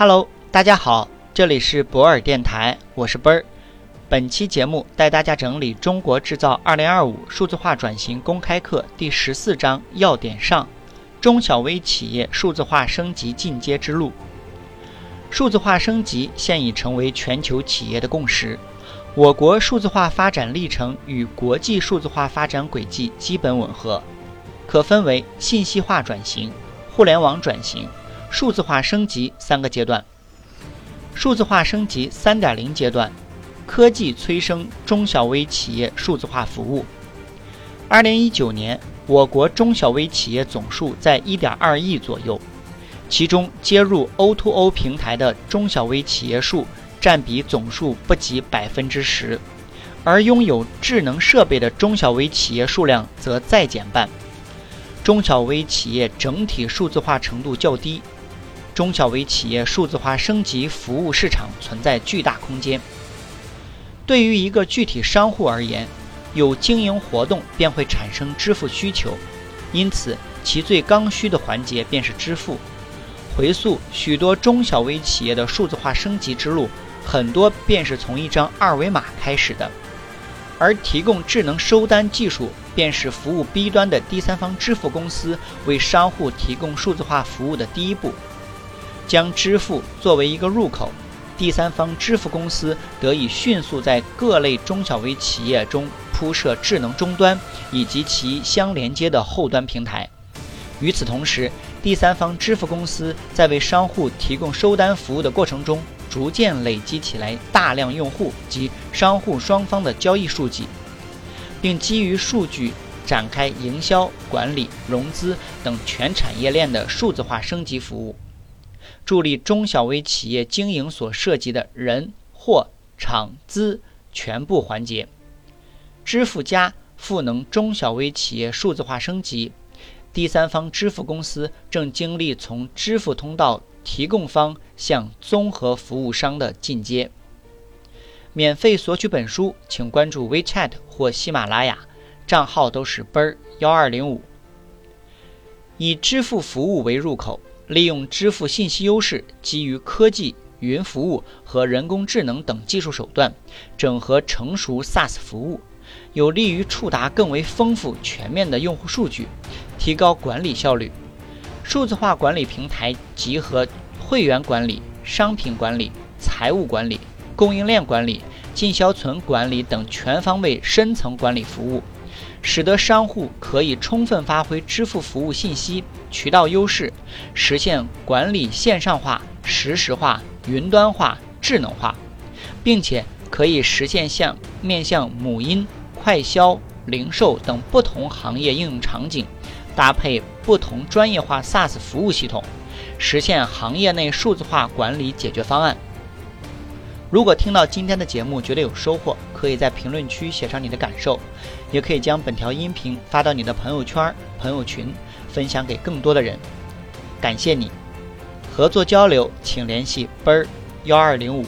Hello，大家好，这里是博尔电台，我是奔儿。本期节目带大家整理《中国制造2025数字化转型公开课》第十四章要点上：中小微企业数字化升级进阶之路。数字化升级现已成为全球企业的共识。我国数字化发展历程与国际数字化发展轨迹基本吻合，可分为信息化转型、互联网转型。数字化升级三个阶段。数字化升级三点零阶段，科技催生中小微企业数字化服务。二零一九年，我国中小微企业总数在一点二亿左右，其中接入 O2O 平台的中小微企业数占比总数不及百分之十，而拥有智能设备的中小微企业数量则再减半。中小微企业整体数字化程度较低。中小微企业数字化升级服务市场存在巨大空间。对于一个具体商户而言，有经营活动便会产生支付需求，因此其最刚需的环节便是支付。回溯许多中小微企业的数字化升级之路，很多便是从一张二维码开始的，而提供智能收单技术，便是服务 B 端的第三方支付公司为商户提供数字化服务的第一步。将支付作为一个入口，第三方支付公司得以迅速在各类中小微企业中铺设智能终端以及其相连接的后端平台。与此同时，第三方支付公司在为商户提供收单服务的过程中，逐渐累积起来大量用户及商户双方的交易数据，并基于数据展开营销、管理、融资等全产业链的数字化升级服务。助力中小微企业经营所涉及的人、货、场、资全部环节。支付加赋能中小微企业数字化升级。第三方支付公司正经历从支付通道提供方向综合服务商的进阶。免费索取本书，请关注 WeChat 或喜马拉雅，账号都是奔儿幺二零五。以支付服务为入口。利用支付信息优势，基于科技、云服务和人工智能等技术手段，整合成熟 SaaS 服务，有利于触达更为丰富全面的用户数据，提高管理效率。数字化管理平台集合会员管理、商品管理、财务管理、供应链管理、进销存管理等全方位深层管理服务。使得商户可以充分发挥支付服务信息渠道优势，实现管理线上化、实时化、云端化、智能化，并且可以实现向面向母婴、快销、零售等不同行业应用场景，搭配不同专业化 SaaS 服务系统，实现行业内数字化管理解决方案。如果听到今天的节目觉得有收获，可以在评论区写上你的感受，也可以将本条音频发到你的朋友圈、朋友群，分享给更多的人。感谢你，合作交流请联系奔儿幺二零五。